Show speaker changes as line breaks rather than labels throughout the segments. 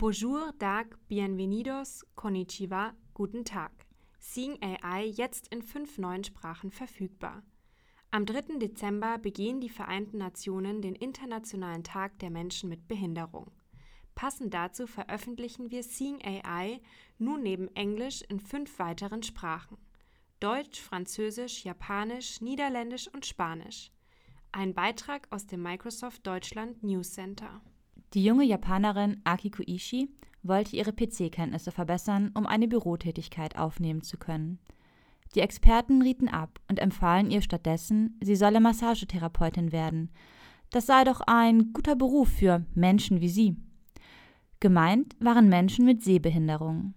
Bonjour, Dag, Bienvenidos, Konnichiwa, Guten Tag. Seeing AI jetzt in fünf neuen Sprachen verfügbar. Am 3. Dezember begehen die Vereinten Nationen den Internationalen Tag der Menschen mit Behinderung. Passend dazu veröffentlichen wir Seeing AI nun neben Englisch in fünf weiteren Sprachen. Deutsch, Französisch, Japanisch, Niederländisch und Spanisch. Ein Beitrag aus dem Microsoft Deutschland News Center.
Die junge Japanerin Akiko Ishii wollte ihre PC-Kenntnisse verbessern, um eine Bürotätigkeit aufnehmen zu können. Die Experten rieten ab und empfahlen ihr stattdessen, sie solle Massagetherapeutin werden. Das sei doch ein guter Beruf für Menschen wie sie. Gemeint waren Menschen mit Sehbehinderung.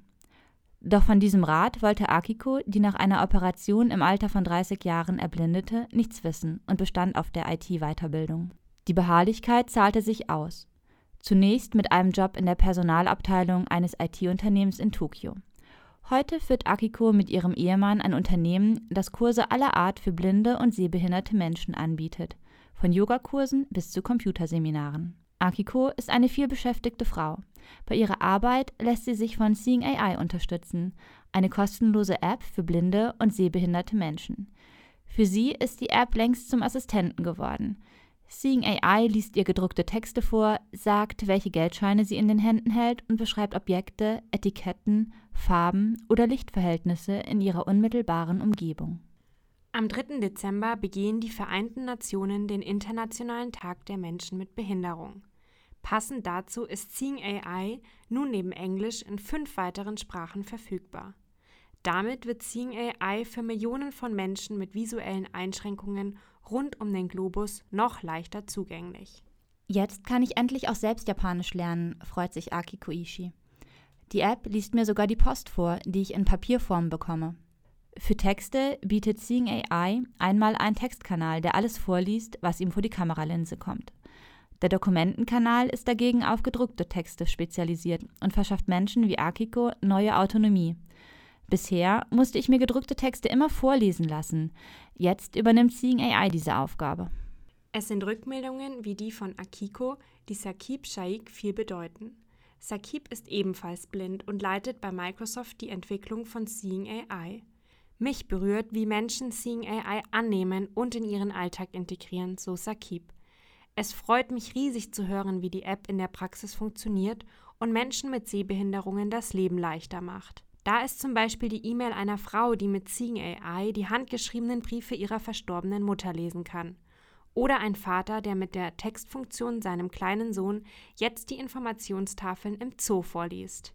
Doch von diesem Rat wollte Akiko, die nach einer Operation im Alter von 30 Jahren erblindete, nichts wissen und bestand auf der IT-Weiterbildung. Die Beharrlichkeit zahlte sich aus. Zunächst mit einem Job in der Personalabteilung eines IT-Unternehmens in Tokio. Heute führt Akiko mit ihrem Ehemann ein Unternehmen, das Kurse aller Art für blinde und sehbehinderte Menschen anbietet, von Yogakursen bis zu Computerseminaren. Akiko ist eine vielbeschäftigte Frau. Bei ihrer Arbeit lässt sie sich von Seeing AI unterstützen, eine kostenlose App für blinde und sehbehinderte Menschen. Für sie ist die App längst zum Assistenten geworden. Seeing AI liest ihr gedruckte Texte vor, sagt, welche Geldscheine sie in den Händen hält und beschreibt Objekte, Etiketten, Farben oder Lichtverhältnisse in ihrer unmittelbaren Umgebung.
Am 3. Dezember begehen die Vereinten Nationen den Internationalen Tag der Menschen mit Behinderung. Passend dazu ist Seeing AI nun neben Englisch in fünf weiteren Sprachen verfügbar. Damit wird Seeing AI für Millionen von Menschen mit visuellen Einschränkungen rund um den Globus noch leichter zugänglich.
Jetzt kann ich endlich auch selbst Japanisch lernen, freut sich Aki Koishi. Die App liest mir sogar die Post vor, die ich in Papierform bekomme. Für Texte bietet Seeing AI einmal einen Textkanal, der alles vorliest, was ihm vor die Kameralinse kommt. Der Dokumentenkanal ist dagegen auf gedruckte Texte spezialisiert und verschafft Menschen wie Akiko neue Autonomie. Bisher musste ich mir gedruckte Texte immer vorlesen lassen. Jetzt übernimmt Seeing AI diese Aufgabe.
Es sind Rückmeldungen wie die von Akiko, die Sakib Shaikh viel bedeuten. Sakib ist ebenfalls blind und leitet bei Microsoft die Entwicklung von Seeing AI. Mich berührt, wie Menschen Seeing AI annehmen und in ihren Alltag integrieren, so Sakib. Es freut mich riesig zu hören, wie die App in der Praxis funktioniert und Menschen mit Sehbehinderungen das Leben leichter macht. Da ist zum Beispiel die E-Mail einer Frau, die mit Seeing AI die handgeschriebenen Briefe ihrer verstorbenen Mutter lesen kann. Oder ein Vater, der mit der Textfunktion seinem kleinen Sohn jetzt die Informationstafeln im Zoo vorliest.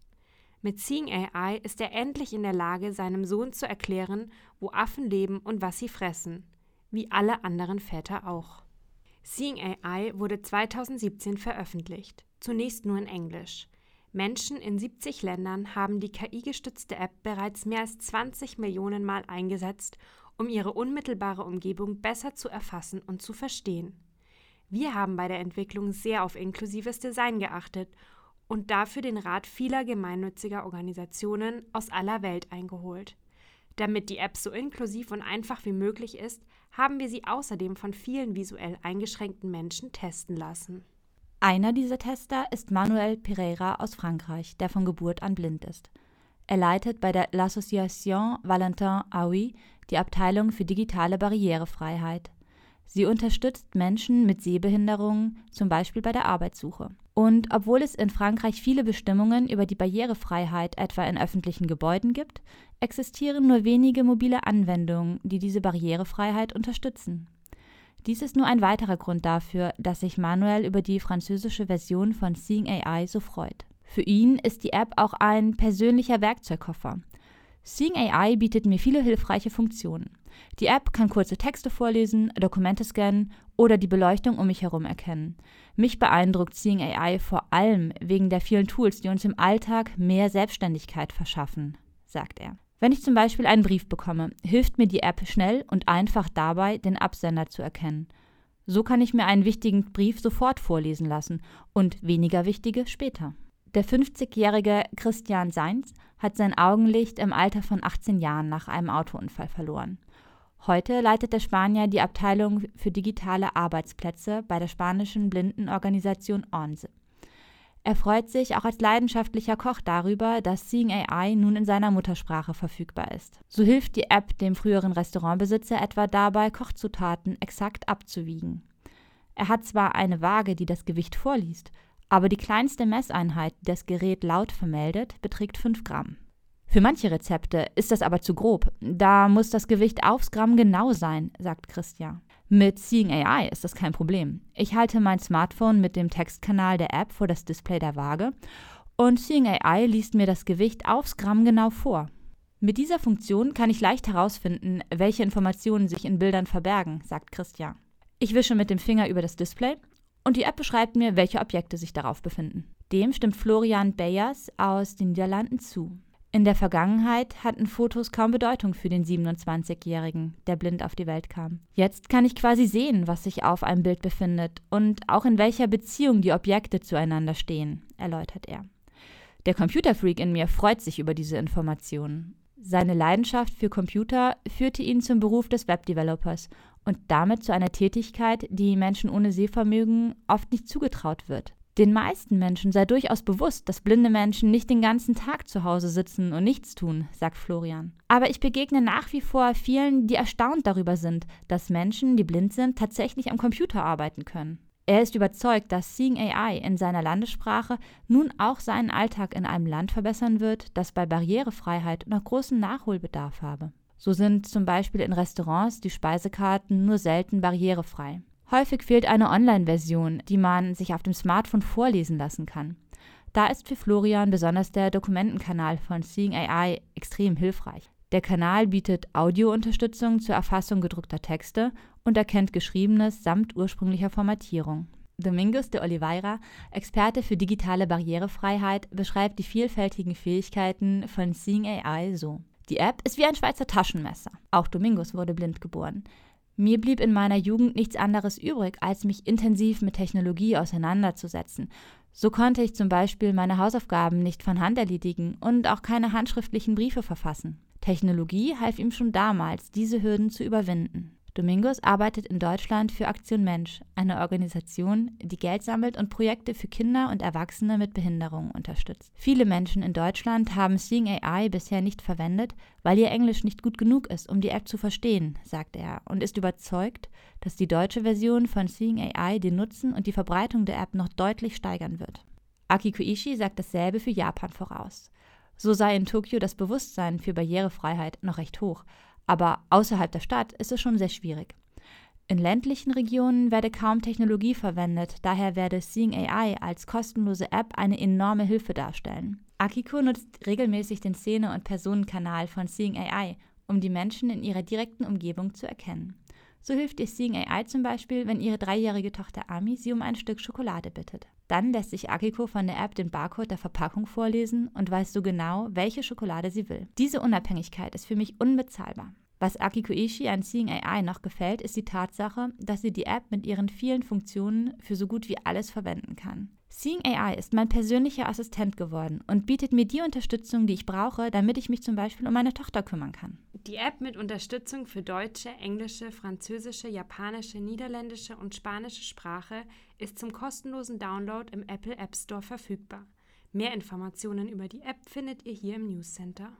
Mit Seeing AI ist er endlich in der Lage, seinem Sohn zu erklären, wo Affen leben und was sie fressen. Wie alle anderen Väter auch. Seeing AI wurde 2017 veröffentlicht, zunächst nur in Englisch. Menschen in 70 Ländern haben die KI-gestützte App bereits mehr als 20 Millionen Mal eingesetzt, um ihre unmittelbare Umgebung besser zu erfassen und zu verstehen. Wir haben bei der Entwicklung sehr auf inklusives Design geachtet und dafür den Rat vieler gemeinnütziger Organisationen aus aller Welt eingeholt. Damit die App so inklusiv und einfach wie möglich ist, haben wir sie außerdem von vielen visuell eingeschränkten Menschen testen lassen.
Einer dieser Tester ist Manuel Pereira aus Frankreich, der von Geburt an blind ist. Er leitet bei der L'Association Valentin Aoui die Abteilung für digitale Barrierefreiheit. Sie unterstützt Menschen mit Sehbehinderungen, zum Beispiel bei der Arbeitssuche. Und obwohl es in Frankreich viele Bestimmungen über die Barrierefreiheit etwa in öffentlichen Gebäuden gibt, existieren nur wenige mobile Anwendungen, die diese Barrierefreiheit unterstützen. Dies ist nur ein weiterer Grund dafür, dass sich Manuel über die französische Version von Seeing AI so freut. Für ihn ist die App auch ein persönlicher Werkzeugkoffer. Seeing AI bietet mir viele hilfreiche Funktionen. Die App kann kurze Texte vorlesen, Dokumente scannen oder die Beleuchtung um mich herum erkennen. Mich beeindruckt Seeing AI vor allem wegen der vielen Tools, die uns im Alltag mehr Selbstständigkeit verschaffen, sagt er. Wenn ich zum Beispiel einen Brief bekomme, hilft mir die App schnell und einfach dabei, den Absender zu erkennen. So kann ich mir einen wichtigen Brief sofort vorlesen lassen und weniger wichtige später. Der 50-jährige Christian Seins hat sein Augenlicht im Alter von 18 Jahren nach einem Autounfall verloren. Heute leitet der Spanier die Abteilung für digitale Arbeitsplätze bei der spanischen Blindenorganisation ONSE. Er freut sich auch als leidenschaftlicher Koch darüber, dass Seeing AI nun in seiner Muttersprache verfügbar ist. So hilft die App dem früheren Restaurantbesitzer etwa dabei, Kochzutaten exakt abzuwiegen. Er hat zwar eine Waage, die das Gewicht vorliest, aber die kleinste Messeinheit, die das Gerät laut vermeldet, beträgt 5 Gramm. Für manche Rezepte ist das aber zu grob. Da muss das Gewicht aufs Gramm genau sein, sagt Christian. Mit Seeing AI ist das kein Problem. Ich halte mein Smartphone mit dem Textkanal der App vor das Display der Waage und Seeing AI liest mir das Gewicht aufs Gramm genau vor. Mit dieser Funktion kann ich leicht herausfinden, welche Informationen sich in Bildern verbergen, sagt Christian. Ich wische mit dem Finger über das Display und die App beschreibt mir, welche Objekte sich darauf befinden. Dem stimmt Florian Beyers aus den Niederlanden zu. In der Vergangenheit hatten Fotos kaum Bedeutung für den 27-Jährigen, der blind auf die Welt kam. Jetzt kann ich quasi sehen, was sich auf einem Bild befindet und auch in welcher Beziehung die Objekte zueinander stehen, erläutert er. Der Computerfreak in mir freut sich über diese Informationen. Seine Leidenschaft für Computer führte ihn zum Beruf des Webdevelopers und damit zu einer Tätigkeit, die Menschen ohne Sehvermögen oft nicht zugetraut wird. Den meisten Menschen sei durchaus bewusst, dass blinde Menschen nicht den ganzen Tag zu Hause sitzen und nichts tun, sagt Florian. Aber ich begegne nach wie vor vielen, die erstaunt darüber sind, dass Menschen, die blind sind, tatsächlich am Computer arbeiten können. Er ist überzeugt, dass Seeing AI in seiner Landessprache nun auch seinen Alltag in einem Land verbessern wird, das bei Barrierefreiheit noch großen Nachholbedarf habe. So sind zum Beispiel in Restaurants die Speisekarten nur selten barrierefrei. Häufig fehlt eine Online-Version, die man sich auf dem Smartphone vorlesen lassen kann. Da ist für Florian besonders der Dokumentenkanal von Seeing AI extrem hilfreich. Der Kanal bietet Audiounterstützung zur Erfassung gedruckter Texte und erkennt Geschriebenes samt ursprünglicher Formatierung. Domingos de Oliveira, Experte für digitale Barrierefreiheit, beschreibt die vielfältigen Fähigkeiten von Seeing AI so. Die App ist wie ein Schweizer Taschenmesser. Auch Domingos wurde blind geboren. Mir blieb in meiner Jugend nichts anderes übrig, als mich intensiv mit Technologie auseinanderzusetzen. So konnte ich zum Beispiel meine Hausaufgaben nicht von Hand erledigen und auch keine handschriftlichen Briefe verfassen. Technologie half ihm schon damals, diese Hürden zu überwinden. Domingos arbeitet in Deutschland für Aktion Mensch, eine Organisation, die Geld sammelt und Projekte für Kinder und Erwachsene mit Behinderungen unterstützt. Viele Menschen in Deutschland haben Seeing AI bisher nicht verwendet, weil ihr Englisch nicht gut genug ist, um die App zu verstehen, sagt er, und ist überzeugt, dass die deutsche Version von Seeing AI den Nutzen und die Verbreitung der App noch deutlich steigern wird. Akiko Ishii sagt dasselbe für Japan voraus. So sei in Tokio das Bewusstsein für Barrierefreiheit noch recht hoch, aber außerhalb der Stadt ist es schon sehr schwierig. In ländlichen Regionen werde kaum Technologie verwendet, daher werde Seeing AI als kostenlose App eine enorme Hilfe darstellen. Akiko nutzt regelmäßig den Szene- und Personenkanal von Seeing AI, um die Menschen in ihrer direkten Umgebung zu erkennen. So hilft ihr Seeing AI zum Beispiel, wenn ihre dreijährige Tochter Ami sie um ein Stück Schokolade bittet. Dann lässt sich Akiko von der App den Barcode der Verpackung vorlesen und weiß so genau, welche Schokolade sie will. Diese Unabhängigkeit ist für mich unbezahlbar. Was Akiko Ishii an Seeing AI noch gefällt, ist die Tatsache, dass sie die App mit ihren vielen Funktionen für so gut wie alles verwenden kann. Seeing AI ist mein persönlicher Assistent geworden und bietet mir die Unterstützung, die ich brauche, damit ich mich zum Beispiel um meine Tochter kümmern kann.
Die App mit Unterstützung für deutsche, englische, französische, japanische, niederländische und spanische Sprache ist zum kostenlosen Download im Apple App Store verfügbar. Mehr Informationen über die App findet ihr hier im News Center.